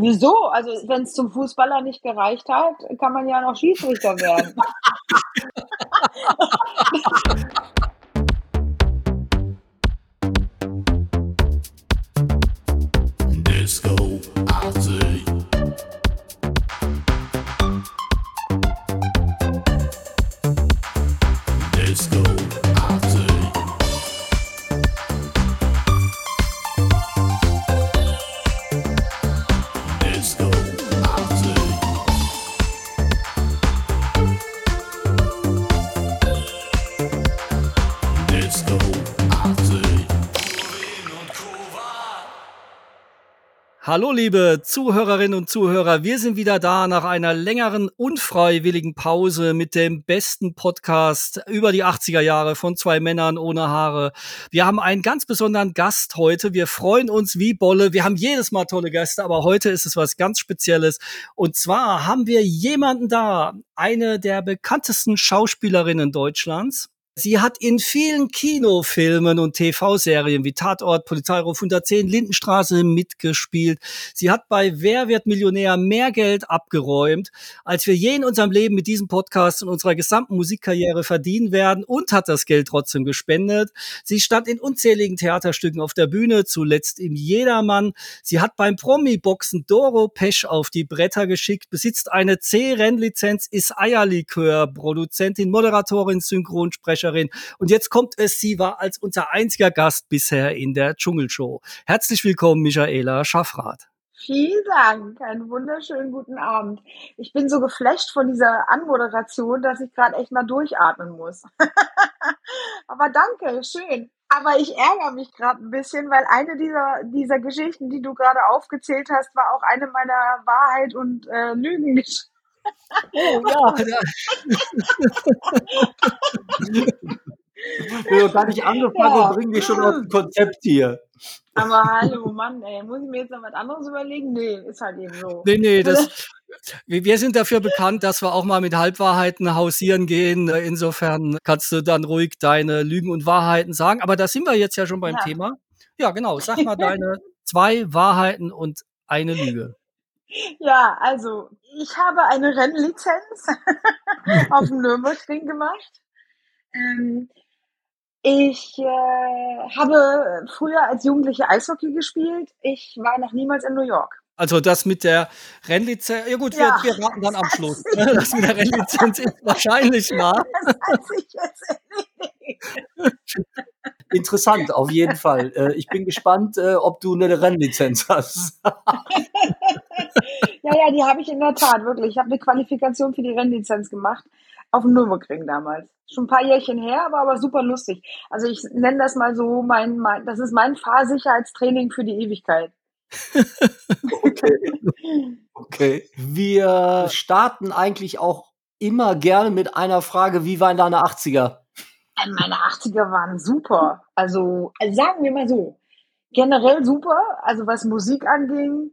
Wieso? Also wenn es zum Fußballer nicht gereicht hat, kann man ja noch Schiedsrichter werden. Hallo liebe Zuhörerinnen und Zuhörer, wir sind wieder da nach einer längeren unfreiwilligen Pause mit dem besten Podcast über die 80er Jahre von zwei Männern ohne Haare. Wir haben einen ganz besonderen Gast heute. Wir freuen uns wie Bolle. Wir haben jedes Mal tolle Gäste, aber heute ist es was ganz Spezielles. Und zwar haben wir jemanden da, eine der bekanntesten Schauspielerinnen Deutschlands. Sie hat in vielen Kinofilmen und TV-Serien wie Tatort, Polizeiruf 110, Lindenstraße mitgespielt. Sie hat bei Wer wird Millionär mehr Geld abgeräumt, als wir je in unserem Leben mit diesem Podcast und unserer gesamten Musikkarriere verdienen werden und hat das Geld trotzdem gespendet. Sie stand in unzähligen Theaterstücken auf der Bühne, zuletzt im Jedermann. Sie hat beim Promi-Boxen Doro Pesch auf die Bretter geschickt, besitzt eine C-Rennlizenz, ist Eierlikör, Produzentin, Moderatorin, Synchronsprecherin. Und jetzt kommt es, sie war als unser einziger Gast bisher in der Dschungelshow. Herzlich willkommen, Michaela Schaffrath. Vielen Dank, einen wunderschönen guten Abend. Ich bin so geflasht von dieser Anmoderation, dass ich gerade echt mal durchatmen muss. Aber danke, schön. Aber ich ärgere mich gerade ein bisschen, weil eine dieser, dieser Geschichten, die du gerade aufgezählt hast, war auch eine meiner Wahrheit und äh, Lügengeschichten. Oh ja, Wir haben gar nicht angefangen Ja. und bringen dich schon aus dem Konzept hier. Aber hallo, Mann, ey, muss ich mir jetzt noch was anderes überlegen? Nee, ist halt eben so. Nee, nee, das, wir wir sind dafür bekannt, dass wir auch mal mit Halbwahrheiten hausieren gehen. Insofern kannst du dann ruhig deine Lügen und Wahrheiten sagen. Aber da sind wir jetzt ja schon beim Ja. Thema. Ja, genau. Sag mal deine zwei Wahrheiten und eine Lüge. Ja, also ich habe eine Rennlizenz auf dem Nürburgring gemacht. Ähm, ich äh, habe früher als Jugendliche Eishockey gespielt. Ich war noch niemals in New York. Also das mit der Rennlizenz, ja gut, Ja. wir, wir raten dann am Schluss. ne? Das mit der Rennlizenz ist wahrscheinlich wahr. Interessant, auf jeden Fall. Äh, Ich bin gespannt, äh, ob du eine Rennlizenz hast. Ja, ja, die habe ich in der Tat, wirklich. Ich habe eine Qualifikation für die Rennlizenz gemacht. Auf dem Nürburgring damals. Schon ein paar Jährchen her, aber, aber super lustig. Also ich nenne das mal so mein, mein das ist mein Fahrsicherheitstraining für die Ewigkeit. Okay. Wir starten eigentlich auch immer gerne mit einer Frage, wie waren deine 80er? Äh, Meine 80er waren super. Also, also sagen wir mal so, generell super. Also was Musik anging,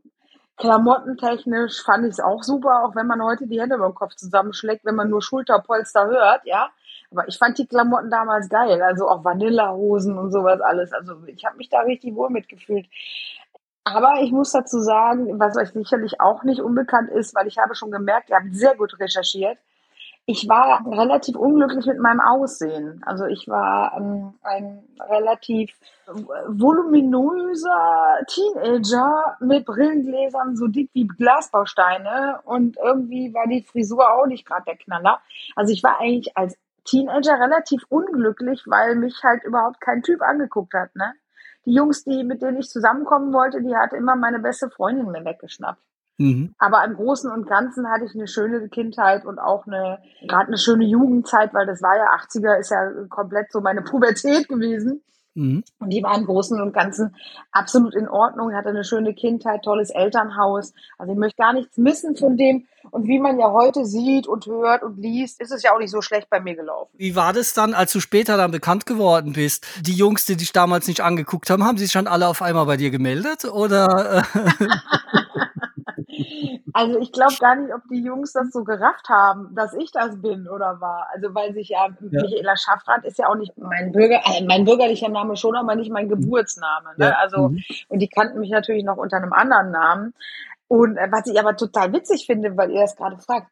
klamottentechnisch fand ich es auch super, auch wenn man heute die Hände über den Kopf zusammenschlägt, wenn man nur Schulterpolster hört, ja. Aber ich fand die Klamotten damals geil, also auch Vanillahosen und sowas alles. Also ich habe mich da richtig wohl mitgefühlt. Aber ich muss dazu sagen, was euch sicherlich auch nicht unbekannt ist, weil ich habe schon gemerkt, ihr habt sehr gut recherchiert. Ich war relativ unglücklich mit meinem Aussehen. Also ich war ähm, ein relativ voluminöser Teenager mit Brillengläsern so dick wie Glasbausteine und irgendwie war die Frisur auch nicht gerade der Knaller. Also ich war eigentlich als Teenager relativ unglücklich, weil mich halt überhaupt kein Typ angeguckt hat. Ne? Die Jungs, die mit denen ich zusammenkommen wollte, die hatte immer meine beste Freundin mir weggeschnappt. Mhm. Aber im Großen und Ganzen hatte ich eine schöne Kindheit und auch eine, gerade eine schöne Jugendzeit, weil das war ja 80er, ist ja komplett so meine Pubertät gewesen. Mhm. Und die war im Großen und Ganzen absolut in Ordnung. Hatte eine schöne Kindheit, tolles Elternhaus. Also ich möchte gar nichts missen von dem. Und wie man ja heute sieht und hört und liest, ist es ja auch nicht so schlecht bei mir gelaufen. Wie war das dann, als du später dann bekannt geworden bist? Die Jungs, die dich damals nicht angeguckt haben, haben sich schon alle auf einmal bei dir gemeldet? Oder? Äh, Also ich glaube gar nicht, ob die Jungs das so gerafft haben, dass ich das bin oder war. Also weil sich ja, Michaela Schaffrath ist ja auch nicht mein Bürger, äh, mein bürgerlicher Name schon, aber nicht mein Geburtsname. Ne? Ja. Also Mhm. und die kannten mich natürlich noch unter einem anderen Namen. Und äh, was ich aber total witzig finde, weil ihr das gerade fragt,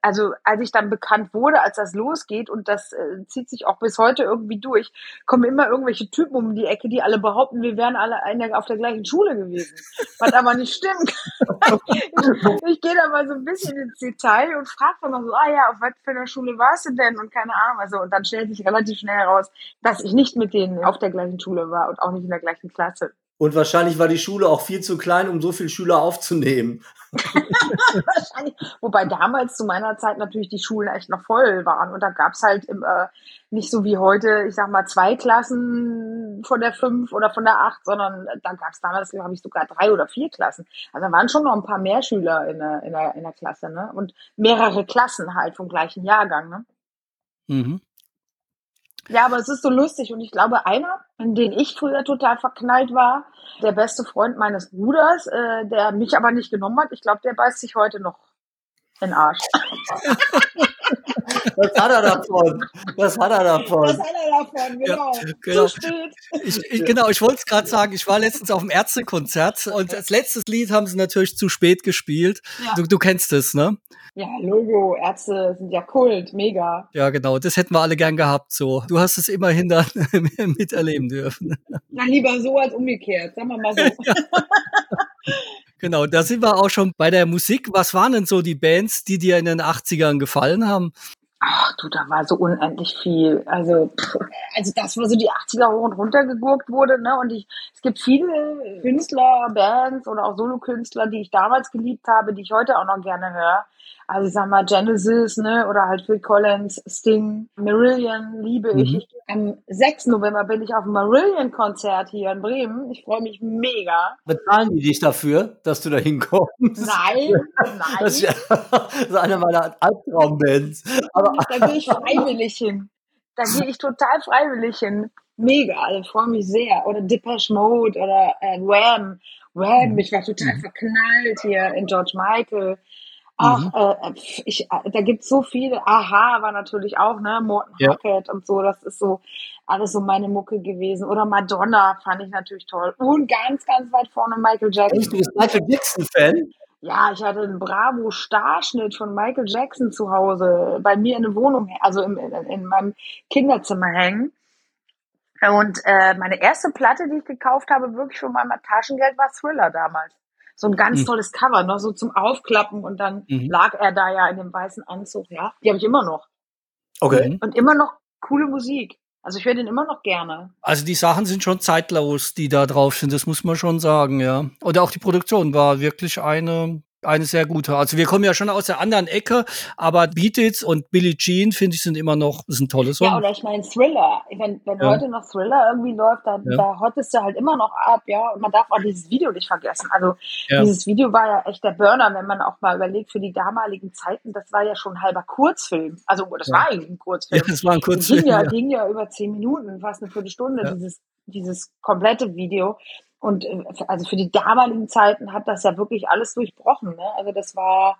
also als ich dann bekannt wurde, als das losgeht und das äh, zieht sich auch bis heute irgendwie durch, kommen immer irgendwelche Typen um die Ecke, die alle behaupten, wir wären alle eine, auf der gleichen Schule gewesen. Was aber nicht stimmt. ich ich gehe da mal so ein bisschen ins Detail und frage dann mal so, ah ja, auf was für einer Schule warst du denn? Und keine Ahnung. Also, und dann stellt sich relativ schnell heraus, dass ich nicht mit denen auf der gleichen Schule war und auch nicht in der gleichen Klasse. Und wahrscheinlich war die Schule auch viel zu klein, um so viele Schüler aufzunehmen. Wahrscheinlich. Wobei damals zu meiner Zeit natürlich die Schulen echt noch voll waren. Und da gab's halt im, äh, nicht so wie heute, ich sag mal, zwei Klassen von der fünf oder von der acht, sondern da gab's damals, glaube ich, sogar drei oder vier Klassen. Also da waren schon noch ein paar mehr Schüler in der, in der, in der Klasse, ne? Und mehrere Klassen halt vom gleichen Jahrgang, ne? Mhm. Ja, aber es ist so lustig und ich glaube, einer, in den ich früher total verknallt war, der beste Freund meines Bruders, äh, der mich aber nicht genommen hat, ich glaube, der beißt sich heute noch den Arsch. Was hat er davon? Was hat er davon? Was hat er davon? Genau. genau. Zu spät. Ich, ich, genau, ich wollte es gerade sagen, ich war letztens auf dem Ärztekonzert und als letztes Lied haben sie natürlich zu spät gespielt. Ja. Du, du kennst es, ne? Ja, Logo, Ärzte sind ja Kult, mega. Ja, genau, das hätten wir alle gern gehabt. So, du hast es immerhin dann miterleben dürfen. Na, lieber so als umgekehrt, sagen wir mal so. Genau, da sind wir auch schon bei der Musik. Was waren denn so die Bands, die dir in den 80ern gefallen haben? Ach du, da war so unendlich viel. Also, also das, wo so die 80er hoch und runter gegurkt wurde, ne? Und ich, es gibt viele Künstler, Bands oder auch Solokünstler, die ich damals geliebt habe, die ich heute auch noch gerne höre. Also ich sag mal Genesis, ne? Oder halt Phil Collins, Sting, Marillion liebe ich. Mhm. Am 6. November bin ich auf dem Marillion-Konzert hier in Bremen. Ich freue mich mega. Bezahlen die dich dafür, dass du da hinkommst? Nein, Das ist, nein. ja, das ist eine meiner Albtraumbands. Aber Da gehe ich freiwillig hin. Da gehe ich total freiwillig hin. Mega, also freue mich sehr. Oder Depeche Mode oder äh, Wham. Wham, ich war total verknallt hier in George Michael. Ach, äh, pf, ich, äh, da gibt's so viele. Aha war natürlich auch, ne? Morton Ja. Hackett und so. Das ist so alles so meine Mucke gewesen. Oder Madonna fand ich natürlich toll. Und ganz, ganz weit vorne Michael Jackson. Echt, du bist Michael Jackson-Fan? Ja, ich hatte einen Bravo-Starschnitt von Michael Jackson zu Hause bei mir in der Wohnung, also im, in, in meinem Kinderzimmer hängen. Und äh, meine erste Platte, die ich gekauft habe, wirklich von meinem Taschengeld, war Thriller damals. So ein ganz Hm. tolles Cover, noch so zum Aufklappen und dann Mhm. lag er da ja in dem weißen Anzug, ja. Die habe ich immer noch. Okay. Mhm. Und immer noch coole Musik. Also ich höre den immer noch gerne. Also die Sachen sind schon zeitlos, die da drauf sind, das muss man schon sagen, ja. Und auch die Produktion war wirklich eine, eine sehr gute. Also wir kommen ja schon aus der anderen Ecke, aber Beat It und Billie Jean, finde ich, sind immer noch, ist ein tolles Ja, Song. oder ich meine Thriller. Wenn, wenn Ja. heute noch Thriller irgendwie läuft, dann Ja. da hottest du halt immer noch ab, ja. Und man darf auch dieses Video nicht vergessen. Also Ja. dieses Video war ja echt der Burner, wenn man auch mal überlegt, für die damaligen Zeiten, das war ja schon ein halber Kurzfilm. Also das Ja. war eigentlich ein Kurzfilm. Ja, das war ein Das ging Kurzfilm. ja, Ja. ging ja über zehn Minuten, fast eine Viertelstunde, Ja. dieses, dieses komplette Video. Und äh, also für die damaligen Zeiten hat das ja wirklich alles durchbrochen. Ne? Also das war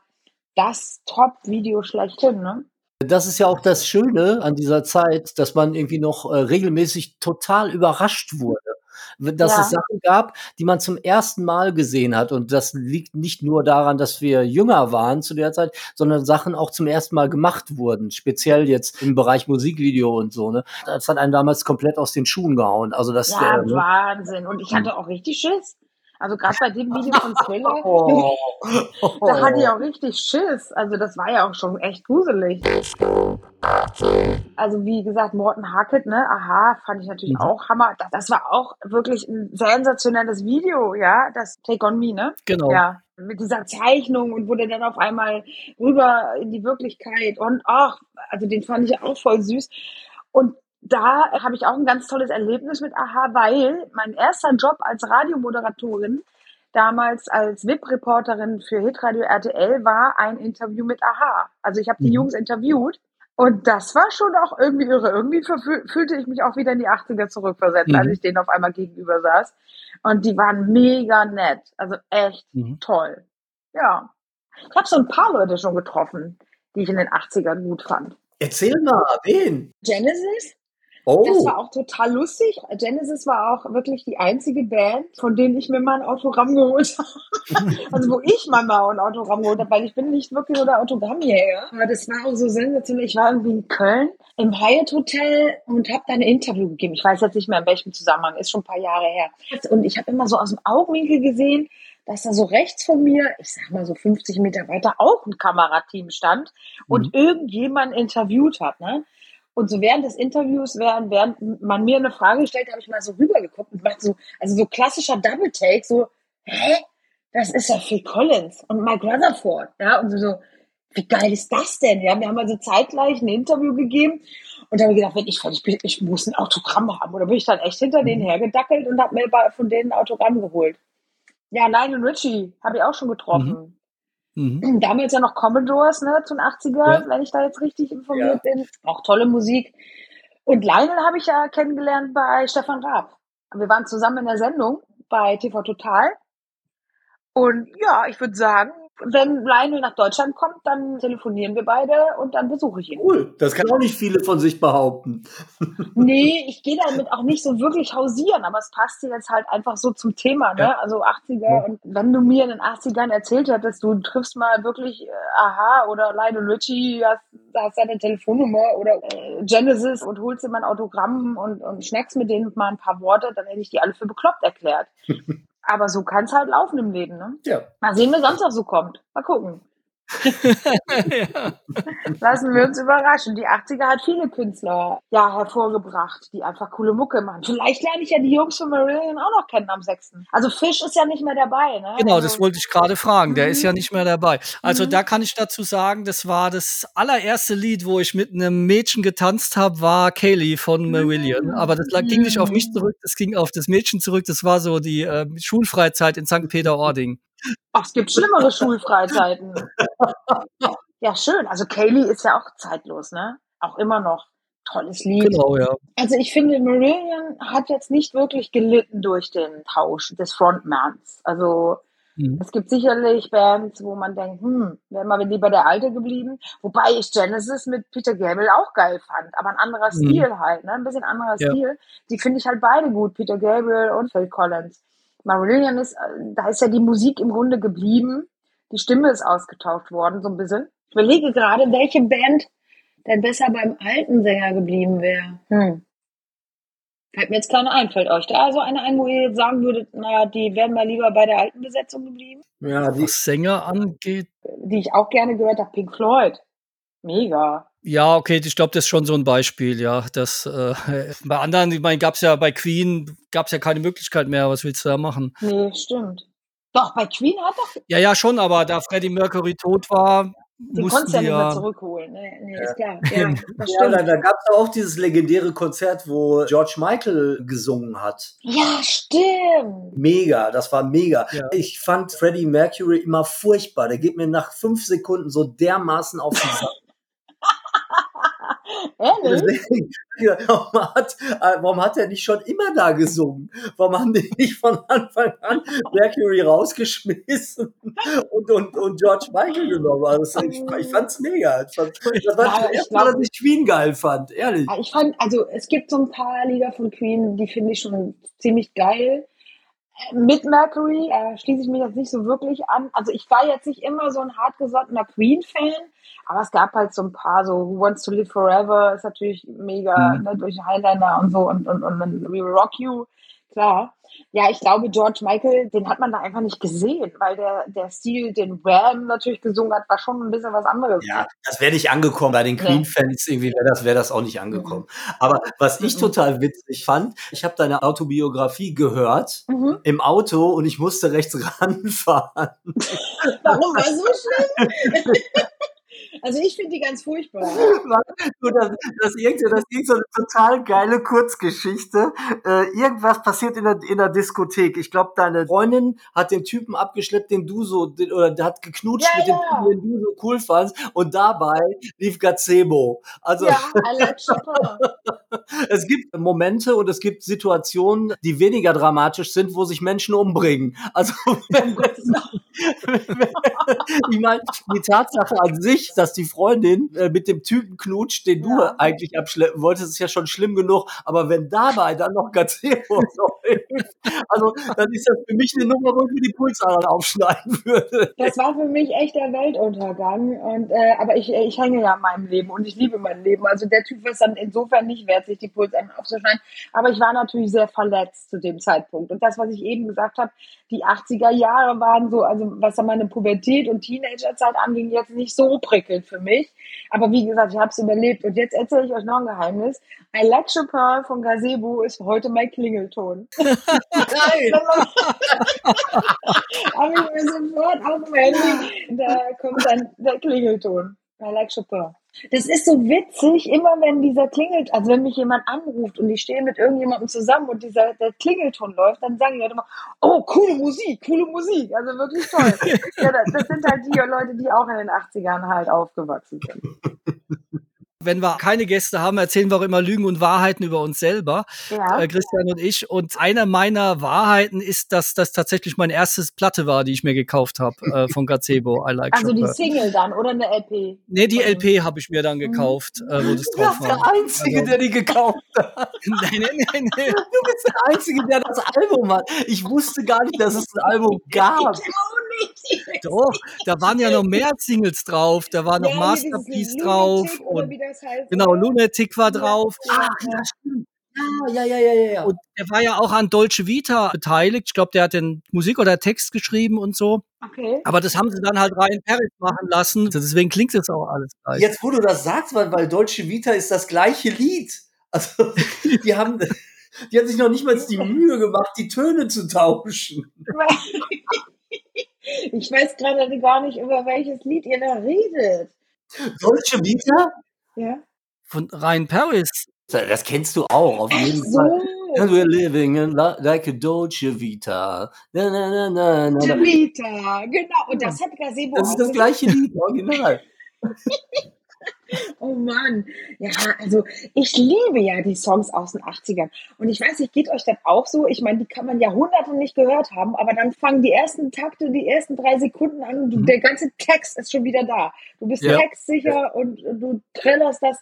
das Top-Video schlechthin. Ne? Das ist ja auch das Schöne an dieser Zeit, dass man irgendwie noch äh, regelmäßig total überrascht wurde. Dass Ja. es Sachen gab, die man zum ersten Mal gesehen hat. Und das liegt nicht nur daran, dass wir jünger waren zu der Zeit, sondern Sachen auch zum ersten Mal gemacht wurden. Speziell jetzt im Bereich Musikvideo und so. Ne? Das hat einen damals komplett aus den Schuhen gehauen. Also das Ja, äh, ne? Wahnsinn. Und ich hatte auch richtig Schiss. Also gerade bei dem Video von Thriller, Oh. da hatte ich auch richtig Schiss. Also das war ja auch schon echt gruselig. Also wie gesagt, Morten Hackett, ne, aha, fand ich natürlich Mhm. auch Hammer. Das, das war auch wirklich ein sensationelles Video, ja, das Take on Me, ne? Genau. Ja, mit dieser Zeichnung und wurde dann auf einmal rüber in die Wirklichkeit und ach, also den fand ich auch voll süß. Und da habe ich auch ein ganz tolles Erlebnis mit Aha, weil mein erster Job als Radiomoderatorin damals als VIP-Reporterin für Hitradio RTL war ein Interview mit Aha. Also ich habe die Mhm. Jungs interviewt und das war schon auch irgendwie irre. Irgendwie fühlte ich mich auch wieder in die 80er zurückversetzt, Mhm. als ich denen auf einmal gegenüber saß. Und die waren mega nett. Also echt Mhm. toll. Ja. Ich habe so ein paar Leute schon getroffen, die ich in den 80ern gut fand. Erzähl mal, wen? Genesis, Oh, Das war auch total lustig. Genesis war auch wirklich die einzige Band, von denen ich mir mal ein Autogramm geholt habe. also wo ich mal mal ein Autogramm geholt habe, weil ich bin nicht wirklich so der Autogrammjäger. Aber das war auch so sensationell. Ich war irgendwie in Köln im Hyatt Hotel und habe da ein Interview gegeben. Ich weiß jetzt nicht mehr in welchem Zusammenhang, ist schon ein paar Jahre her. Und ich habe immer so aus dem Augenwinkel gesehen, dass da so rechts von mir, ich sag mal so 50 Meter weiter, auch ein Kamerateam stand und irgendjemand interviewt hat. Ne? Und so während des Interviews, während, während man mir eine Frage gestellt hat, habe ich mal so rübergeguckt und macht so, also so klassischer Double Take, so, hä? Das ist ja Phil Collins und Mike Rutherford, ja, und so, so, wie geil ist das denn? Ja, wir haben also zeitgleich ein Interview gegeben und da habe ich gedacht, wenn ich fertig bin, ich muss ein Autogramm haben. Oder bin ich dann echt hinter denen hergedackelt und habe mir von denen ein Autogramm geholt. Ja, Lionel Richie habe ich auch schon getroffen. Mhm. Damals ja noch Commodores, ne, zu den 80er, Ja. wenn ich da jetzt richtig informiert bin. Auch tolle Musik. Und Lionel habe ich ja kennengelernt bei Stefan Raab. Wir waren zusammen in der Sendung bei TV Total. Und ja, ich würde sagen, wenn Lionel nach Deutschland kommt, dann telefonieren wir beide und dann besuche ich ihn. cool. Das kann auch nicht viele von sich behaupten. Nee, ich gehe damit auch nicht so wirklich hausieren, aber es passt jetzt halt einfach so zum Thema, ne? Also 80er. Und wenn du mir in den 80ern erzählt hättest, du triffst mal wirklich äh, Aha oder Lionel Richie, hast, hast seine Telefonnummer oder äh, Genesis und holst dir mal ein Autogramm und, und schnackst mit denen mal ein paar Worte, dann hätte ich die alle für bekloppt erklärt. aber so kann es halt laufen im Leben, ne? Ja. Mal sehen, wer sonst noch so kommt. Mal gucken. ja. Lassen wir uns überraschen. Die 80er hat viele Künstler ja hervorgebracht, die einfach coole Mucke machen. Vielleicht lerne ich ja die Jungs von Marillion auch noch kennen am 6. Also Fisch ist ja nicht mehr dabei, ne? Genau, also, das wollte ich gerade fragen. Der Mhm. ist ja nicht mehr dabei. Also Mhm. da kann ich dazu sagen, das war das allererste Lied, wo ich mit einem Mädchen getanzt habe, war Kaylee von Marillion. Mhm. Aber das ging nicht auf mich Mhm. zurück, das ging auf das Mädchen zurück. Das war so die äh, Schulfreizeit in St. Peter-Ording. Ach, es gibt schlimmere Schulfreizeiten. Ja, schön. Also Kaylee ist ja auch zeitlos, ne? Auch immer noch. Tolles Lied. Genau, ja. Also ich finde, Marillion hat jetzt nicht wirklich gelitten durch den Tausch des Frontmans. Also Mhm. Es gibt sicherlich Bands, wo man denkt, hm, wäre mal lieber der Alte geblieben. Wobei ich Genesis mit Peter Gabriel auch geil fand, aber ein anderer Mhm. Stil halt, ne? ein bisschen anderer Ja. Stil. Die finde ich halt beide gut, Peter Gabriel und Phil Collins. Marillion ist, äh, da ist ja die Musik im Grunde geblieben. Die Stimme ist ausgetauscht worden, so ein bisschen. Ich überlege gerade, welche Band denn besser beim alten Sänger geblieben wäre. Hm. Fällt mir jetzt keine ein. Fällt euch da also eine ein, wo ihr jetzt sagen würdet, naja, die wären mal lieber bei der alten Besetzung geblieben? Ja, die, Was Sänger angeht, Die ich auch gerne gehört habe, Pink Floyd. Mega. Ja, okay, ich glaube, das ist schon so ein Beispiel, ja. Das äh, bei anderen, ich meine, gab es ja bei Queen, gab es ja keine Möglichkeit mehr. Was willst du da machen? Nee, stimmt. Doch, bei Queen hat doch, Ja, ja, schon, aber da Freddie Mercury tot war, den mussten konntest du ja die nicht mehr ja. zurückholen. Nee, nee ist klar. Ja, das ja, da, stimmt. da gab es auch dieses legendäre Konzert, wo George Michael gesungen hat. Ja, stimmt. Mega, das war mega. Ja. Ich fand Freddie Mercury immer furchtbar. Der geht mir nach fünf Sekunden so dermaßen auf den Sack. Ehrlich? Warum, hat, äh, warum hat er nicht schon immer da gesungen? Warum haben die nicht von Anfang an Mercury rausgeschmissen und, und, und George Michael genommen? Also, ich, ich fand's mega. Ich fand, das war Ja, das erste Mal, dass ich Queen geil fand, ehrlich. Ich fand, also es gibt so ein paar Lieder von Queen, die finde ich schon ziemlich geil. Mit Mercury äh, schließe ich mich jetzt nicht so wirklich an. Also ich war jetzt nicht immer so ein hartgesottener Queen-Fan, aber es gab halt so ein paar, so Who Wants to Live Forever ist natürlich mega, Mhm. ne, durch Highlander und so und, und, und, und We Will Rock You, klar. Ja, ich glaube, George Michael, den hat man da einfach nicht gesehen, weil der, der Stil, den Wham natürlich gesungen hat, war schon ein bisschen was anderes. Ja, das wäre nicht angekommen. Bei den. Queen-Fans irgendwie wäre das, wär das auch nicht angekommen. Aber was ich Mhm. total witzig fand, ich habe deine Autobiografie gehört Mhm. im Auto und ich musste rechts ranfahren. Warum war so schlimm? also ich finde die ganz furchtbar. Das, das, ist das ist so eine total geile Kurzgeschichte. Äh, irgendwas passiert in der, in der Diskothek. Ich glaube, deine Freundin hat den Typen abgeschleppt, den du so, oder der hat geknutscht Ja, mit dem ja. Typen, den du so cool fandst. Und dabei lief Gazebo. Also Ja, es gibt Momente und es gibt Situationen, die weniger dramatisch sind, wo sich Menschen umbringen. Also Um Gottes Willen. ich meine, die Tatsache an sich, dass die Freundin äh, mit dem Typen knutscht, den du Ja. eigentlich abschleppen wolltest, ist ja schon schlimm genug. Aber wenn dabei dann noch Gazebo also dann ist das für mich eine Nummer, wo ich mir die Pulsadern aufschneiden würde. Das war für mich echt der Weltuntergang. Und, äh, aber ich, ich hänge ja an meinem Leben und ich liebe mein Leben. Also der Typ ist dann insofern nicht wert, sich die Pulsadern aufzuschneiden. Aber ich war natürlich sehr verletzt zu dem Zeitpunkt. Und das, was ich eben gesagt habe, die 80er Jahre waren so, also was dann meine Pubertät und Teenagerzeit anging, jetzt nicht so prickelnd für mich. Aber wie gesagt, ich habe es überlebt. Und jetzt erzähle ich euch noch ein Geheimnis. I Like Pearl von Gazebo ist heute mein Klingelton. Geil. habe ich mir sofort auf dem Handy, da kommt dann der Klingelton. I like Chopin. Das ist so witzig, immer wenn dieser klingelt, also wenn mich jemand anruft und ich stehe mit irgendjemandem zusammen und dieser der Klingelton läuft, dann sagen die Leute immer, oh, coole Musik, coole Musik, also wirklich toll. ja, das, das sind halt die Leute, die auch in den 80ern halt aufgewachsen sind. Wenn wir keine Gäste haben, erzählen wir auch immer Lügen und Wahrheiten über uns selber, Ja. äh, Christian und ich. Und eine meiner Wahrheiten ist, dass das tatsächlich mein erstes Platte war, die ich mir gekauft habe äh, von Gazebo. I like Also die Chopin. Single dann oder eine LP? Nee, die LP habe ich mir dann gekauft, äh, wo das Du drauf bist der war. Einzige, Also- der die gekauft hat. nee, nee, nee, nee. Du bist der Einzige, der das Album hat. Ich wusste gar nicht, dass es ein Album gab. Doch, da waren ja noch mehr Singles drauf. Da war noch Ja, Masterpiece drauf Lunatic oder und wie das heißt. genau, Lunatic war drauf. Ja, ja, stimmt. Ja, ja, ja, ja, ja. Und der war ja auch an Dolce Vita beteiligt. Ich glaube, der hat den Musik oder Text geschrieben und so. Okay. Aber das haben sie dann halt rein Paris machen lassen. Deswegen klingt das auch alles gleich. Jetzt, wo du das sagst, weil, weil Dolce Vita ist das gleiche Lied. Also, die haben, die haben sich noch nicht mal die Mühe gemacht, die Töne zu tauschen. Ich weiß gerade gar nicht, über welches Lied ihr da redet. Dolce Vita? Ja? Von Ryan Paris. Das kennst du auch, auf Ach jeden so. Fall. And we're living in like a Dolce Vita. Na, na, na, na, na. na. Vita, genau. Und das hat Gazebo Das ist das gleiche Lied, original. Oh Mann. Ja, also ich liebe ja die Songs aus den 80ern. Und ich weiß nicht, geht euch das auch so? Ich meine, die kann man Jahrhunderte nicht gehört haben, aber dann fangen die ersten Takte, die ersten drei Sekunden an und du, der ganze Text ist schon wieder da. Du bist Ja. textsicher und du trillerst das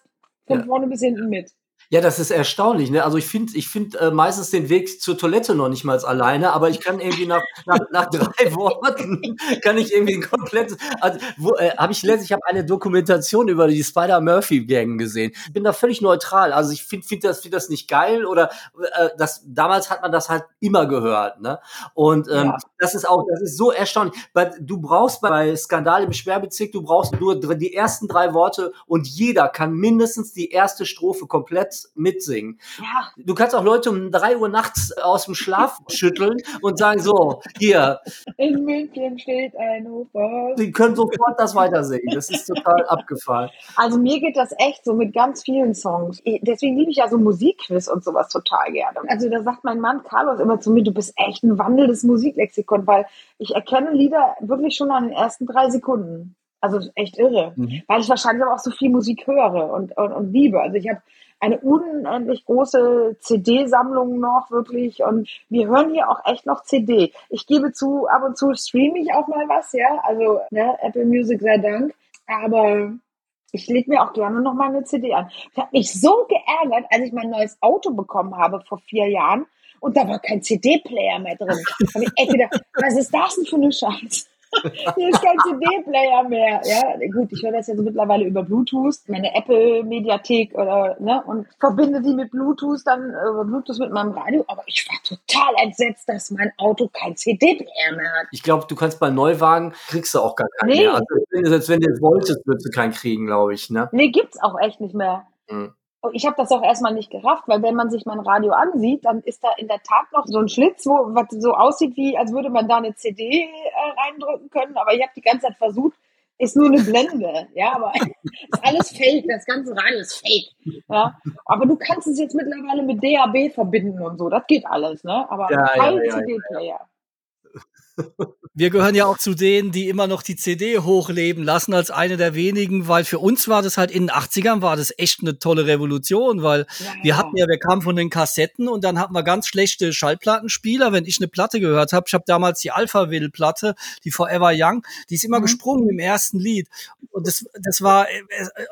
von Ja. vorne bis hinten mit. Ja, das ist erstaunlich. Ne? Also ich finde ich find, äh, meistens den Weg zur Toilette noch nicht mal alleine, aber ich kann irgendwie nach, nach, nach drei Worten, kann ich irgendwie komplett, also wo, äh, habe ich letztlich, ich habe eine Dokumentation über die Spider-Murphy-Gang gesehen. Ich bin da völlig neutral. Also ich finde find das, find das nicht geil oder äh, das, damals hat man das halt immer gehört. Ne? Und ähm, Ja. das ist auch, das ist so erstaunlich. Du brauchst bei Skandal im Sperrbezirk, du brauchst nur die ersten drei Worte und jeder kann mindestens die erste Strophe komplett mitsingen. Ja, Du kannst auch Leute um drei Uhr nachts aus dem Schlaf schütteln und sagen so, hier, in München steht ein Hochhaus. die können sofort das weitersingen. Das ist total abgefahren. Also mir geht das echt so mit ganz vielen Songs. Deswegen liebe ich ja so Musikquiz und sowas total gerne. Also da sagt mein Mann Carlos immer zu mir, du bist echt ein wandelndes Musiklexikon, weil ich erkenne Lieder wirklich schon an den ersten drei Sekunden. Also echt irre. Mhm. Weil ich wahrscheinlich aber auch so viel Musik höre und, und, und liebe. Also ich habe eine unendlich große CD-Sammlung noch wirklich und wir hören hier auch echt noch CD. Ich gebe zu, ab und zu streame ich auch mal was, ja, also ne, Apple Music sei Dank, aber ich lege mir auch gerne noch mal eine CD an. Ich habe mich so geärgert, als ich mein neues Auto bekommen habe vor vier Jahren und da war kein CD-Player mehr drin. Hab ich echt gedacht, was ist das denn für eine Scheiße? Hier ist kein CD-Player mehr. Ja, gut, ich höre das jetzt mittlerweile über Bluetooth, meine Apple-Mediathek oder, ne, und verbinde die mit Bluetooth dann, äh, über Bluetooth mit meinem Radio. Aber ich war total entsetzt, dass mein Auto kein CD-Player mehr hat. Ich glaube, du kannst bei Neuwagen, kriegst du auch gar keinen Nee. mehr. Also, selbst wenn du es wolltest, würdest du keinen kriegen, glaube ich. Ne? Nee, gibt's auch echt nicht mehr. Mhm. Ich habe das auch erstmal nicht gerafft, weil wenn man sich mein Radio ansieht, dann ist da in der Tat noch so ein Schlitz, wo was so aussieht, wie als würde man da eine CD äh, reindrücken können. Aber ich habe die ganze Zeit versucht, ist nur eine Blende, ja, aber ist alles fake, das ganze Radio ist fake, ja. Aber du kannst es jetzt mittlerweile mit DAB verbinden und so, das geht alles, ne? Aber Ja, kein ja, ja. CD-Player. Wir gehören ja auch zu denen, die immer noch die CD hochleben lassen als eine der wenigen, weil für uns war das halt in den 80ern war das echt eine tolle Revolution, weil Ja, wir hatten ja, wir kamen von den Kassetten und dann hatten wir ganz schlechte Schallplattenspieler. Wenn ich eine Platte gehört habe, ich habe damals die Alphaville-Platte, die Forever Young, die ist immer Mhm. gesprungen im ersten Lied. Und das, das war,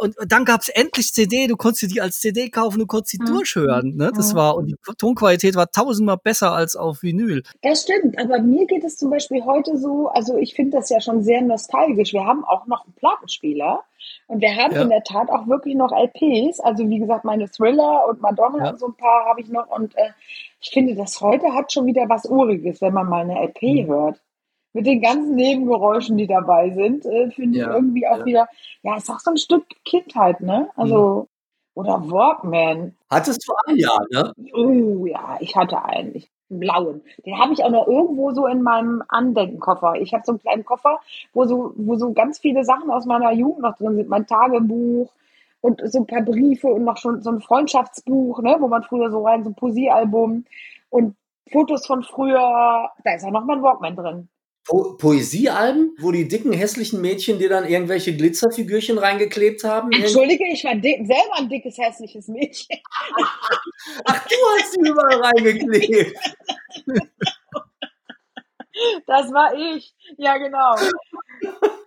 und dann gab's endlich CD, du konntest die als CD kaufen, du konntest sie Mhm. durchhören. Ne? Das Mhm. war, und die Tonqualität war tausendmal besser als auf Vinyl. Das stimmt, aber mir geht es zum Beispiel heute so, also ich finde das ja schon sehr nostalgisch. Wir haben auch noch einen Plattenspieler und wir haben Ja. in der Tat auch wirklich noch LPs. Also wie gesagt, meine Thriller und Madonna Ja. und so ein paar habe ich noch und äh, ich finde, das heute hat schon wieder was Uriges, wenn man mal eine LP Mhm. hört. Mit den ganzen Nebengeräuschen, die dabei sind, äh, finde ich Ja, irgendwie auch wieder, ja, ist auch so ein Stück Kindheit, ne? Also, Mhm. oder Walkman. Hattest du ein Jahr, ne? Oh ja, ich hatte einen, ich, einen blauen. Den habe ich auch noch irgendwo so in meinem Andenkenkoffer. Ich habe so einen kleinen Koffer, wo so, wo so ganz viele Sachen aus meiner Jugend noch drin sind. Mein Tagebuch und so ein paar Briefe und noch schon so ein Freundschaftsbuch, ne, wo man früher so rein, so ein Poesiealbum und Fotos von früher. Da ist auch noch mein Walkman drin. Po Poesiealben, wo die dicken, hässlichen Mädchen dir dann irgendwelche Glitzerfigürchen reingeklebt haben? Entschuldige, ich war selber ein dickes, hässliches Mädchen. Ach, du hast die überall reingeklebt. Das war ich. Ja, genau.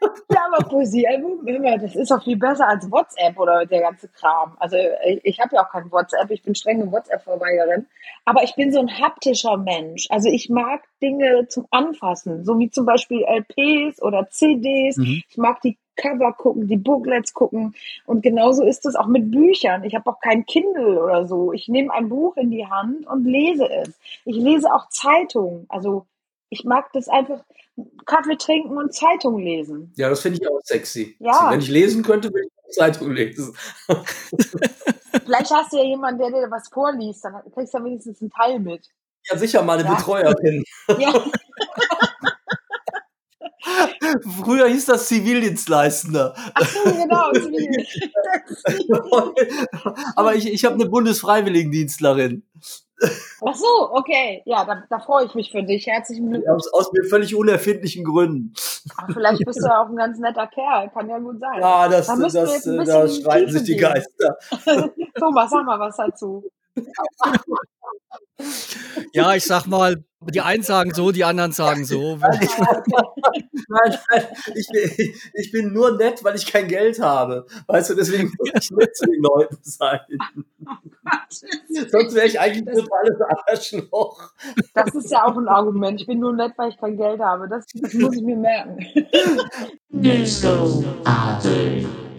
Ja, aber Poesiealbum, das ist auch viel besser als WhatsApp oder der ganze Kram. Also ich, ich habe ja auch kein WhatsApp, ich bin strenge WhatsApp-Verweigerin. Aber ich bin so ein haptischer Mensch. Also ich mag Dinge zum Anfassen, so wie zum Beispiel LPs oder CDs. Mhm. Ich mag die Cover gucken, die Booklets gucken. Und genauso ist es auch mit Büchern. Ich habe auch kein Kindle oder so. Ich nehme ein Buch in die Hand und lese es. Ich lese auch Zeitungen. Also ich mag das einfach Kaffee trinken und Zeitung lesen. Ja, das finde ich auch sexy. Ja. Wenn ich lesen könnte, würde ich auch Zeitung lesen. Vielleicht hast du ja jemanden, der dir was vorliest, dann kriegst du ja wenigstens einen Teil mit. Ja, sicher mal eine Ja. Betreuerin. Ja, Früher hieß das Zivildienstleistender. ach so, genau. Zivil. Aber ich, ich habe eine Bundesfreiwilligendienstlerin. Ach so, okay. Ja, da, da freue ich mich für dich. Herzlichen Glückwunsch. Aus, aus mir völlig unerfindlichen Gründen. Ach, vielleicht bist du ja auch ein ganz netter Kerl. Kann ja gut sein. Ja, das, Da das, ein äh, da streiten sich die. Geister. Thomas, sag mal was dazu. Ja, ich sag mal, die einen sagen so, die anderen sagen so. Nein, nein, ich, bin, ich bin nur nett, weil ich kein Geld habe. Weißt du, deswegen muss ich nett zu den Leuten sein. Sonst wäre ich eigentlich ein totales Arschloch. Das ist ja auch ein Argument. Ich bin nur nett, weil ich kein Geld habe. Das, das muss ich mir merken. Arcade.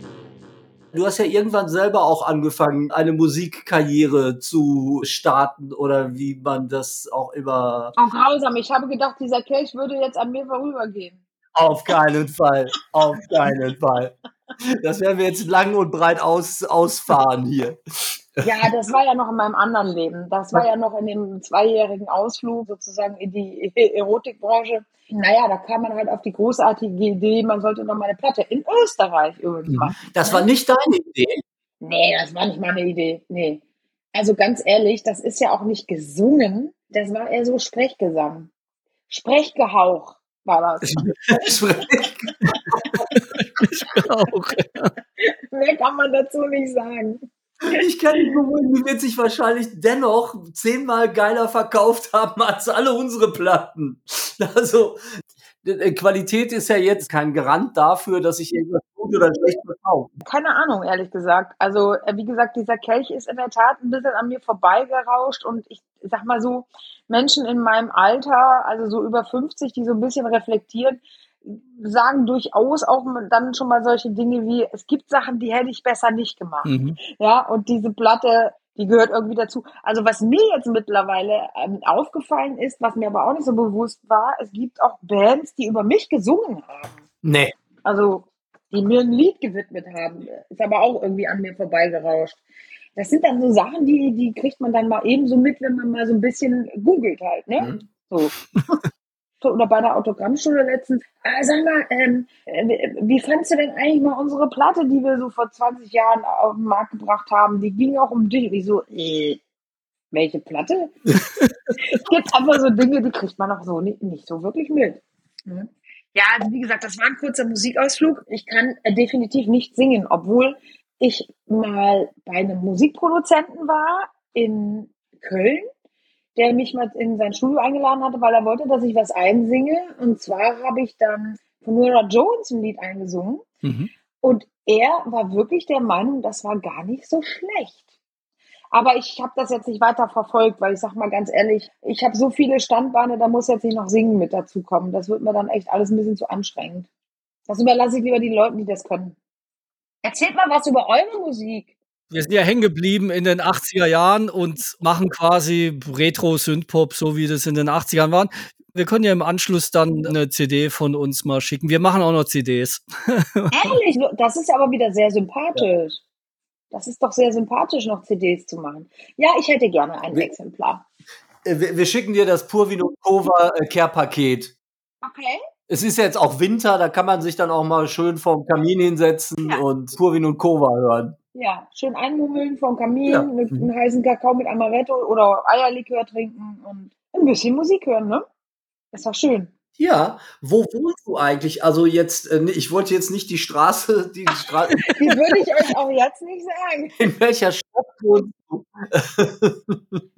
Du hast ja irgendwann selber auch angefangen, eine Musikkarriere zu starten oder wie man das auch immer. Auch grausam. Ich habe gedacht, dieser Kelch würde jetzt an mir vorübergehen. Auf keinen Fall. Auf keinen Fall. Das werden wir jetzt lang und breit aus, ausfahren hier. Ja, das war ja noch in meinem anderen Leben. Das war ja noch in dem zweijährigen Ausflug sozusagen in die Erotikbranche. Naja, da kam man halt auf die großartige Idee, man sollte noch mal eine Platte in Österreich übrigens machen. Das war nicht deine Idee. Nee, das war nicht meine Idee. Nee. Also ganz ehrlich, das ist ja auch nicht gesungen. Das war eher so Sprechgesang. Sprechgehauch war das. auch. Mehr kann man dazu nicht sagen. Ich kann nicht beruhigen, die wird sich wahrscheinlich dennoch zehnmal geiler verkauft haben als alle unsere Platten. Also, äh, Qualität ist ja jetzt kein Garant dafür, dass sich irgendwas gut oder schlecht verkauft. Keine Ahnung, ehrlich gesagt. Also, äh, wie gesagt, dieser Kelch ist in der Tat ein bisschen an mir vorbeigerauscht und ich sag mal so, Menschen in meinem Alter, also so über 50, die so ein bisschen reflektieren, sagen durchaus auch dann schon mal solche Dinge wie, es gibt Sachen, die hätte ich besser nicht gemacht. Mhm. Ja, und diese Platte, die gehört irgendwie dazu. Also was mir jetzt mittlerweile ähm, aufgefallen ist, was mir aber auch nicht so bewusst war, es gibt auch Bands, die über mich gesungen haben. Nee. Also die mir ein Lied gewidmet haben. Ist aber auch irgendwie an mir vorbeigerauscht. Das sind dann so Sachen, die, die kriegt man dann mal eben so mit, wenn man mal so ein bisschen googelt halt, ne? Mhm. So. Oder bei der Autogrammstunde letztens. Äh, sag mal, ähm, äh, wie fandst du denn eigentlich mal unsere Platte, die wir so vor 20 Jahren auf den Markt gebracht haben? Die ging auch um dich. Ich so, äh, welche Platte? es gibt einfach so Dinge, die kriegt man auch so nicht, nicht so wirklich mit. Mhm. Ja, also wie gesagt, das war ein kurzer Musikausflug. Ich kann äh, definitiv nicht singen, obwohl ich mal bei einem Musikproduzenten war in Köln, der mich mal in sein Studio eingeladen hatte, weil er wollte, dass ich was einsinge. Und zwar habe ich dann von Nora Jones ein Lied eingesungen. Mhm. Und er war wirklich der Meinung, das war gar nicht so schlecht. Aber ich habe das jetzt nicht weiter verfolgt, weil ich sag mal ganz ehrlich, ich habe so viele Standbeine, da muss jetzt nicht noch Singen mit dazu kommen. Das wird mir dann echt alles ein bisschen zu anstrengend. Das überlasse ich lieber den Leuten, die das können. Erzählt mal was über eure Musik. Wir sind ja hängen geblieben in den 80er Jahren und machen quasi Retro-Synthpop, so wie das in den 80ern waren. Wir können ja im Anschluss dann eine CD von uns mal schicken. Wir machen auch noch CDs. Ehrlich, das ist aber wieder sehr sympathisch. Das ist doch sehr sympathisch, noch CDs zu machen. Ja, ich hätte gerne ein Wir- Exemplar. Äh, Wir, wir schicken dir das Purvino Kova äh, Care-Paket. Okay. Es ist jetzt auch Winter, da kann man sich dann auch mal schön vorm Kamin hinsetzen Ja. und Purvin und Kova hören. Ja, schön einmummeln vom Kamin, Ja. mit einem heißen Kakao mit Amaretto oder Eierlikör trinken und ein bisschen Musik hören, ne? Ist doch schön. Ja, wo wohnst du eigentlich? Also jetzt, äh, ich wollte jetzt nicht die Straße, die Straße. Die würde ich euch auch jetzt nicht sagen. In welcher Stadt wohnst du?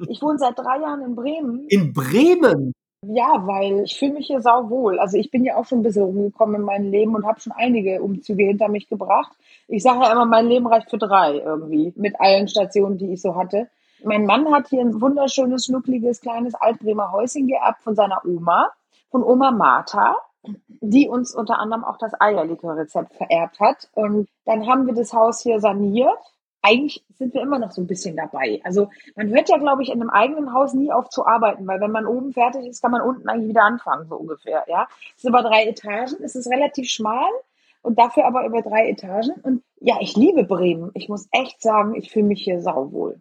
Ich wohne seit drei Jahren in Bremen. In Bremen. Ja, weil ich fühle mich hier sauwohl. Also ich bin ja auch schon ein bisschen rumgekommen in meinem Leben und habe schon einige Umzüge hinter mich gebracht. Ich sage ja immer, mein Leben reicht für drei irgendwie, mit allen Stationen, die ich so hatte. Mein Mann hat hier ein wunderschönes, schnuckliges, kleines Altbremer Häuschen geerbt von seiner Oma, von Oma Martha, die uns unter anderem auch das Eierlikörrezept vererbt hat. Und dann haben wir das Haus hier saniert. Eigentlich sind wir immer noch so ein bisschen dabei. Also man hört ja, glaube ich, in einem eigenen Haus nie auf zu arbeiten, weil wenn man oben fertig ist, kann man unten eigentlich wieder anfangen, so ungefähr. Ja, es ist über drei Etagen, es ist relativ schmal und dafür aber über drei Etagen. Und ja, ich liebe Bremen. Ich muss echt sagen, ich fühle mich hier sauwohl.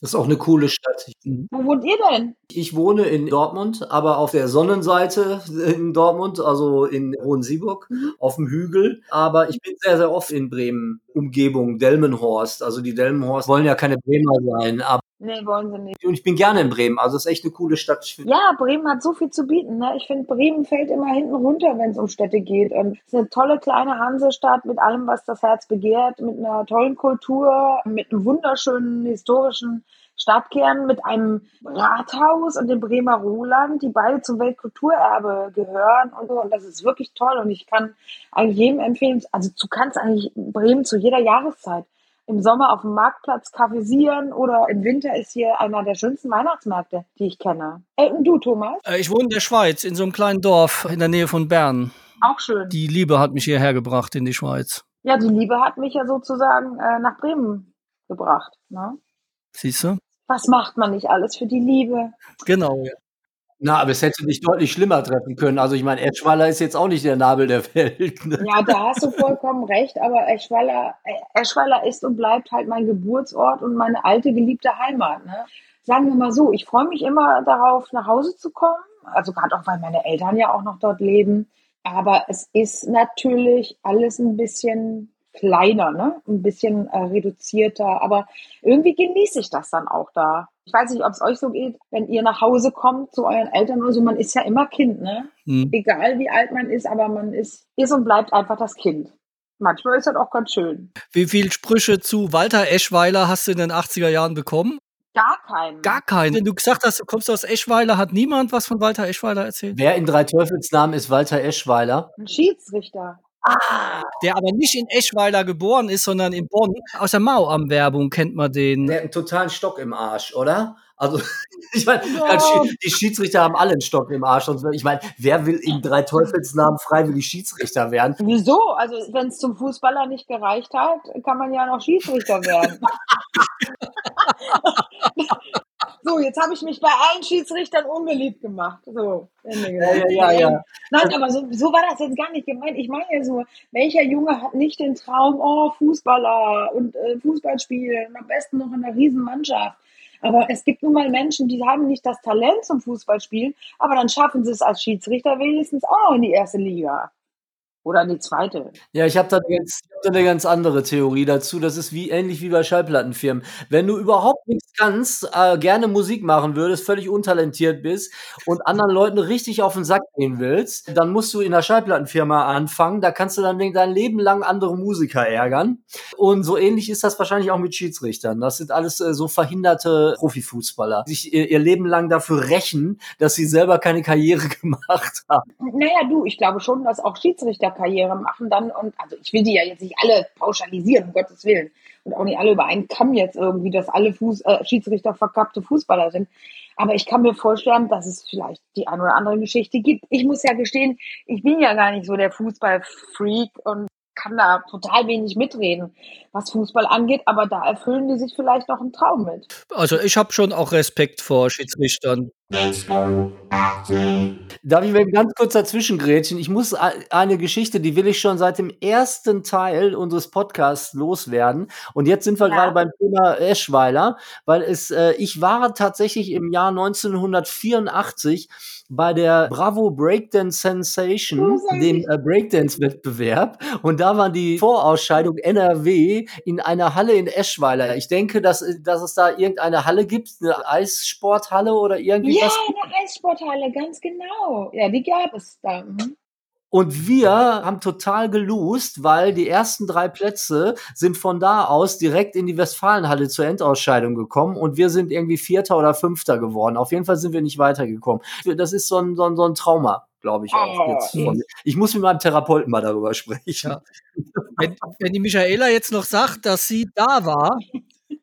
Das ist auch eine coole Stadt. Wo wohnt ihr denn? Ich wohne in Dortmund, aber auf der Sonnenseite in Dortmund, also in Hohensieburg, auf dem Hügel. Aber ich bin sehr, sehr oft in Bremen, Umgebung, Delmenhorst. Also die Delmenhorst wollen ja keine Bremer sein, aber Nee, wollen sie nicht. und ich bin gerne in Bremen. Also es ist echt eine coole Stadt. Ja, Bremen hat so viel zu bieten. Ne? Ich finde, Bremen fällt immer hinten runter, wenn es um Städte geht. Und es ist eine tolle kleine Hansestadt mit allem, was das Herz begehrt, mit einer tollen Kultur, mit einem wunderschönen historischen Stadtkern, mit einem Rathaus und dem Bremer Roland, die beide zum Weltkulturerbe gehören und so. Und das ist wirklich toll. Und ich kann eigentlich jedem empfehlen, also du kannst eigentlich Bremen zu jeder Jahreszeit im Sommer auf dem Marktplatz kaffeesieren oder im Winter ist hier einer der schönsten Weihnachtsmärkte, die ich kenne. Äh, und du, Thomas? Äh, Ich wohne in der Schweiz, in so einem kleinen Dorf in der Nähe von Bern. Auch schön. Die Liebe hat mich hierher gebracht in die Schweiz. ja, die Liebe hat mich ja sozusagen äh, nach Bremen gebracht. Ne? Siehst du? Was macht man nicht alles für die Liebe? Genau. Na, aber es hätte dich deutlich schlimmer treffen können. Also ich meine, Eschweiler ist jetzt auch nicht der Nabel der Welt. Ne? Ja, da hast du vollkommen recht, aber Eschweiler, Eschweiler ist und bleibt halt mein Geburtsort und meine alte geliebte Heimat. Ne? Sagen wir mal so, ich freue mich immer darauf, nach Hause zu kommen. Also gerade auch, weil meine Eltern ja auch noch dort leben. Aber es ist natürlich alles ein bisschen kleiner, ne? ein bisschen äh, reduzierter. Aber irgendwie genieße ich das dann auch da. Ich weiß nicht, ob es euch so geht, wenn ihr nach Hause kommt zu euren Eltern oder so. Man ist ja immer Kind, ne? Hm. egal wie alt man ist, aber man ist, ist und bleibt einfach das Kind. Manchmal ist das auch ganz schön. Wie viel Sprüche zu Walter Eschweiler hast du in den 80er Jahren bekommen? Gar keinen. Gar keinen. Wenn du gesagt hast, du kommst aus Eschweiler, hat niemand was von Walter Eschweiler erzählt? Wer in drei Teufelsnamen ist Walter Eschweiler? Ein Schiedsrichter. Der aber nicht in Eschweiler geboren ist, sondern in Bonn. Aus der Mau am Werbung kennt man den. Der hat einen totalen Stock im Arsch, oder? Also, ich meine, Ja. die Schiedsrichter haben alle einen Stock im Arsch. Sonst, ich meine, wer will in drei Teufelsnamen freiwillig Schiedsrichter werden? Wieso? Also wenn es zum Fußballer nicht gereicht hat, kann man ja noch Schiedsrichter werden. so, jetzt habe ich mich bei allen Schiedsrichtern unbeliebt gemacht. So, Ende Ja, ja, ja, ja. Nein, aber so, so war das jetzt gar nicht gemeint. Ich meine ja so, welcher Junge hat nicht den Traum, oh, Fußballer und äh, Fußball spielen und am besten noch in einer Riesenmannschaft. Aber es gibt nun mal Menschen, die haben nicht das Talent zum Fußballspielen, aber dann schaffen sie es als Schiedsrichter wenigstens auch noch in die erste Liga. Oder in die zweite. Ja, ich habe da jetzt, habe da eine ganz andere Theorie dazu. Das ist wie ähnlich wie bei Schallplattenfirmen. Wenn du überhaupt nichts kannst, äh, gerne Musik machen würdest, völlig untalentiert bist und anderen Leuten richtig auf den Sack gehen willst, dann musst du in der Schallplattenfirma anfangen. Da kannst du dann dein Leben lang andere Musiker ärgern. Und so ähnlich ist das wahrscheinlich auch mit Schiedsrichtern. Das sind alles äh, so verhinderte Profifußballer, die sich ihr, ihr Leben lang dafür rächen, dass sie selber keine Karriere gemacht haben. Naja, du, ich glaube schon, dass auch Schiedsrichter Karriere machen dann und also ich will die ja jetzt nicht alle pauschalisieren, um Gottes Willen. Und auch nicht alle über einen Kamm jetzt irgendwie, dass alle Fuß, äh, Schiedsrichter verkappte Fußballer sind. Aber ich kann mir vorstellen, dass es vielleicht die eine oder andere Geschichte gibt. Ich muss ja gestehen, ich bin ja gar nicht so der Fußballfreak und kann da total wenig mitreden, was Fußball angeht, aber da erfüllen die sich vielleicht noch einen Traum mit. Also ich habe schon auch Respekt vor Schiedsrichtern. Darf ich mal ganz kurz dazwischen grätschen? Ich muss a- eine Geschichte, die will ich schon seit dem ersten Teil unseres Podcasts loswerden. Und jetzt sind wir Ja. gerade beim Thema Eschweiler, weil es, äh, ich war tatsächlich im Jahr 1984 bei der Bravo Breakdance Sensation, Großartig. dem äh, Breakdance-Wettbewerb. Und da war die Vorausscheidung NRW in einer Halle in Eschweiler. Ich denke, dass, dass es da irgendeine Halle gibt, eine Eissporthalle oder irgendwie Ja, was. eine Eissporthalle, ganz genau. Ja, die gab es da. Mhm. Und wir haben total gelost, weil die ersten drei Plätze sind von da aus direkt in die Westfalenhalle zur Endausscheidung gekommen und wir sind irgendwie Vierter oder Fünfter geworden. Auf jeden Fall sind wir nicht weitergekommen. Das ist so ein, so ein, so ein Trauma, glaube ich auch. Oh. Jetzt von, ich muss mit meinem Therapeuten mal darüber sprechen. Ja. Wenn, wenn die Michaela jetzt noch sagt, dass sie da war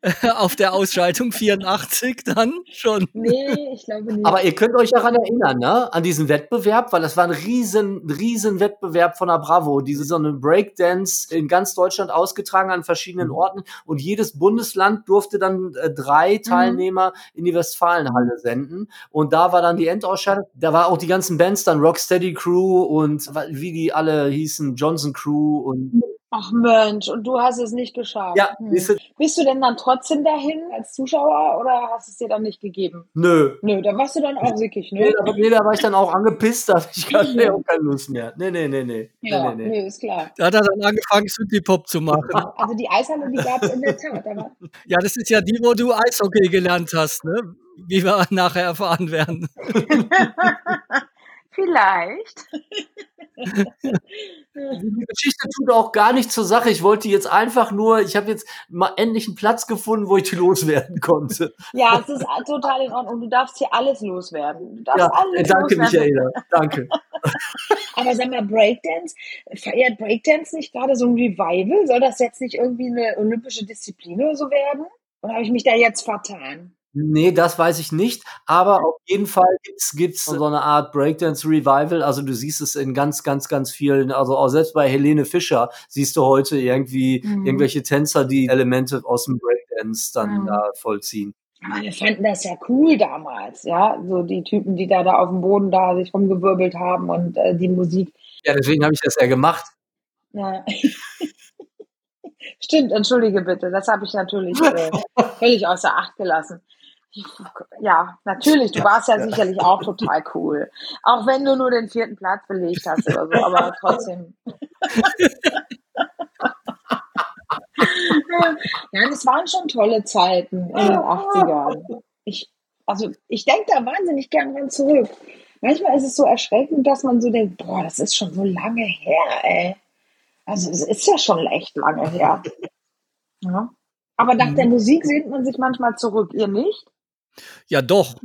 auf der Ausschaltung 84, dann schon. Nee, ich glaube nicht. Aber ihr könnt euch daran erinnern, ne? An diesen Wettbewerb, weil das war ein riesen, riesen Wettbewerb von der Bravo. Diese so eine Breakdance in ganz Deutschland ausgetragen an verschiedenen Orten und jedes Bundesland durfte dann äh, drei Teilnehmer in die Westfalenhalle senden. Und da war dann die Endausscheidung. Da war auch die ganzen Bands dann Rocksteady Crew und wie die alle hießen, Johnson Crew und Ach Mensch, und du hast es nicht geschafft. ja, Hm. Bist du denn dann trotzdem dahin als Zuschauer oder hast es dir dann nicht gegeben? nö. Nö, da warst du dann auch sickig, Nee, ne? da, nee, da war ich dann auch angepisst, da hatte ich gar nee, auch keine Lust mehr. Nee, nee, nee, nee. Ja, nee, nee, nee. nö, ist klar. Da hat er dann angefangen, Synthie-Pop zu machen. Also die Eishalle, die gab es in der Tat. Aber Ja, das ist ja die, wo du Eishockey gelernt hast, ne? Wie wir nachher erfahren werden. vielleicht. Die Geschichte tut auch gar nicht zur Sache. Ich wollte jetzt einfach nur, ich habe jetzt mal endlich einen Platz gefunden, wo ich die loswerden konnte. Ja, es ist total in Ordnung. Du darfst hier alles loswerden. Du darfst Ja, alles danke, loswerden. Michaela. Danke. Aber sag mal, Breakdance, feiert Breakdance nicht gerade so ein Revival? Soll das jetzt nicht irgendwie eine olympische Disziplin oder so werden? Oder habe ich mich da jetzt vertan? Nee, das weiß ich nicht. Aber auf jeden Fall gibt's gibt's so eine Art Breakdance Revival. Also du siehst es in ganz, ganz, ganz vielen, also auch selbst bei Helene Fischer siehst du heute irgendwie Mhm. irgendwelche Tänzer, die Elemente aus dem Breakdance dann Mhm. da vollziehen. Aber wir fanden das ja cool damals, ja. So die Typen, die da, da auf dem Boden da sich rumgewirbelt haben und äh, die Musik. Ja, deswegen habe ich das ja gemacht. Ja. Stimmt, entschuldige bitte, das habe ich natürlich äh, völlig außer Acht gelassen. Ja, natürlich, du warst ja sicherlich auch total cool. Auch wenn du nur den vierten Platz belegt hast oder so, aber trotzdem. Nein, es waren schon tolle Zeiten in den 80ern. Ich, also ich denke da wahnsinnig gern dran zurück. Manchmal ist es so erschreckend, dass man so denkt, boah, das ist schon so lange her, ey. Also es ist ja schon echt lange her. Ja. Aber nach der Musik sehnt man sich manchmal zurück, ihr nicht? Ja, doch.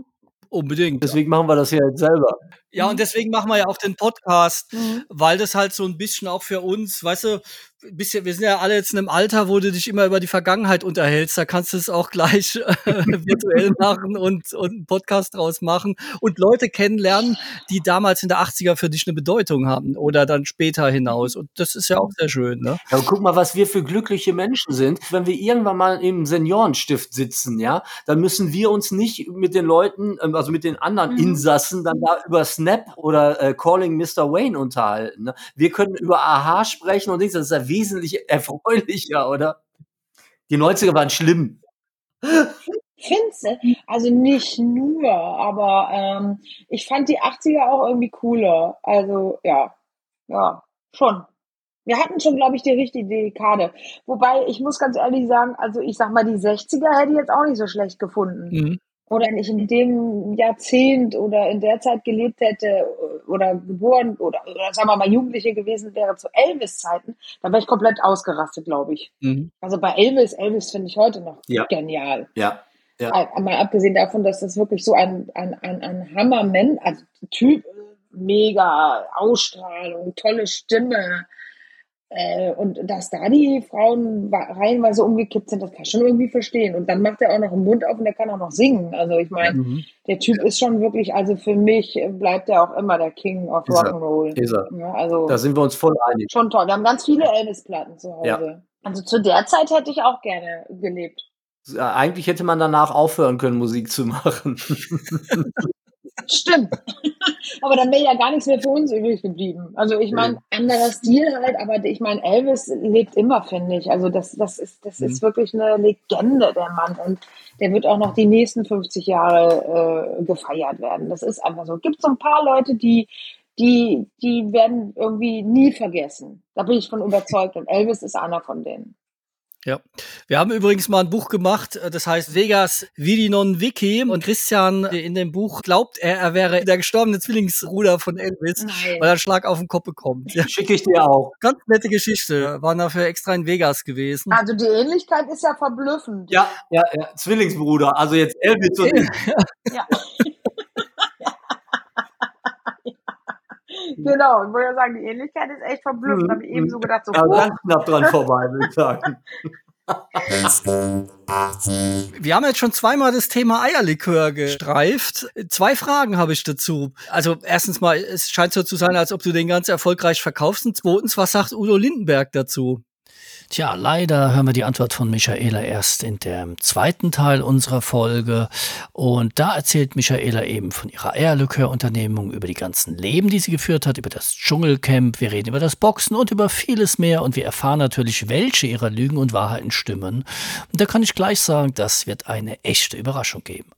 Unbedingt. Deswegen machen wir das ja jetzt selber. Ja, und deswegen machen wir ja auch den Podcast, Mhm. weil das halt so ein bisschen auch für uns, weißt du, bisschen, wir sind ja alle jetzt in einem Alter, wo du dich immer über die Vergangenheit unterhältst. Da kannst du es auch gleich äh, virtuell machen und, und einen Podcast draus machen und Leute kennenlernen, die damals in der 80er für dich eine Bedeutung haben oder dann später hinaus. Und das ist ja auch sehr schön, ne? Ja, guck mal, was wir für glückliche Menschen sind. Wenn wir irgendwann mal im Seniorenstift sitzen, ja, dann müssen wir uns nicht mit den Leuten, ähm, also mit den anderen Mhm. Insassen, dann da über Snap oder äh, Calling Mr. Wayne unterhalten. Ne? Wir können über Aha sprechen und Dings, das ist ja wesentlich erfreulicher, oder? Die 90er waren schlimm. Findest du? Also nicht nur, aber ähm, ich fand die 80er auch irgendwie cooler. Also ja, ja, schon. Wir hatten schon, glaube ich, die richtige Dekade. Wobei, ich muss ganz ehrlich sagen, also ich sag mal, die 60er hätte ich jetzt auch nicht so schlecht gefunden. Mhm. Oder wenn ich in dem Jahrzehnt oder in der Zeit gelebt hätte oder geboren oder, oder sagen wir mal Jugendliche gewesen wäre zu Elvis-Zeiten, dann wäre ich komplett ausgerastet, glaube ich. Mhm. Also bei Elvis, Elvis finde ich heute noch Ja. genial. Ja. Ja. Mal abgesehen davon, dass das wirklich so ein, ein, ein, ein Hammerman, also Typ, äh, mega Ausstrahlung, tolle Stimme. Äh, und dass da die Frauen reihenweise umgekippt sind, das kann ich schon irgendwie verstehen. Und dann macht er auch noch den Mund auf und der kann auch noch singen. Also ich meine, Mhm. der Typ ist schon wirklich, also für mich bleibt er auch immer der King of. Rock'n'Roll. Ist er. Ja, also Da sind wir uns voll einig. schon toll. Wir haben ganz viele Elvis-Platten zu Hause. Ja. Also zu der Zeit hätte ich auch gerne gelebt. Eigentlich hätte man danach aufhören können, Musik zu machen. Stimmt. aber dann wäre ja gar nichts mehr für uns übrig geblieben. Also ich meine, anderer Stil halt, aber ich meine, Elvis lebt immer, finde ich. Also das, das ist, das ist wirklich eine Legende, der Mann. Und der wird auch noch die nächsten 50 Jahre äh, gefeiert werden. Das ist einfach so. Gibt so ein paar Leute, die, die, die werden irgendwie nie vergessen. Da bin ich von überzeugt. Und Elvis ist einer von denen. Ja. Wir haben übrigens mal ein Buch gemacht, äh, das heißt Vegas Vidi non Vici. Und Christian in dem Buch glaubt er, er wäre der gestorbene Zwillingsbruder von Elvis, Nein. weil er einen Schlag auf den Kopf bekommt. Ja, Schicke ich dir auch. ganz nette Geschichte. Waren dafür extra in Vegas gewesen. Also die Ähnlichkeit ist ja verblüffend. Ja, ja, ja. Zwillingsbruder. Also jetzt Elvis und ich. Ja. Genau, ich wollte ja sagen, die Ähnlichkeit ist echt verblüffend. Mhm. Habe ich eben so gedacht, so, oh, ganz knapp dran vorbei, würde ich sagen. Wir haben jetzt schon zweimal das Thema Eierlikör gestreift. Zwei Fragen habe ich dazu. Also erstens mal, es scheint so zu sein, als ob du den ganz erfolgreich verkaufst. Und zweitens, was sagt Udo Lindenberg dazu? Tja, leider hören wir die Antwort von Michaela erst in dem zweiten Teil unserer Folge. Und da erzählt Michaela eben von ihrer Eierlikör-Unternehmung, über die ganzen Leben, die sie geführt hat, über das Dschungelcamp. Wir reden über das Boxen und über vieles mehr. Und wir erfahren natürlich, welche ihrer Lügen und Wahrheiten stimmen. Und da kann ich gleich sagen, das wird eine echte Überraschung geben.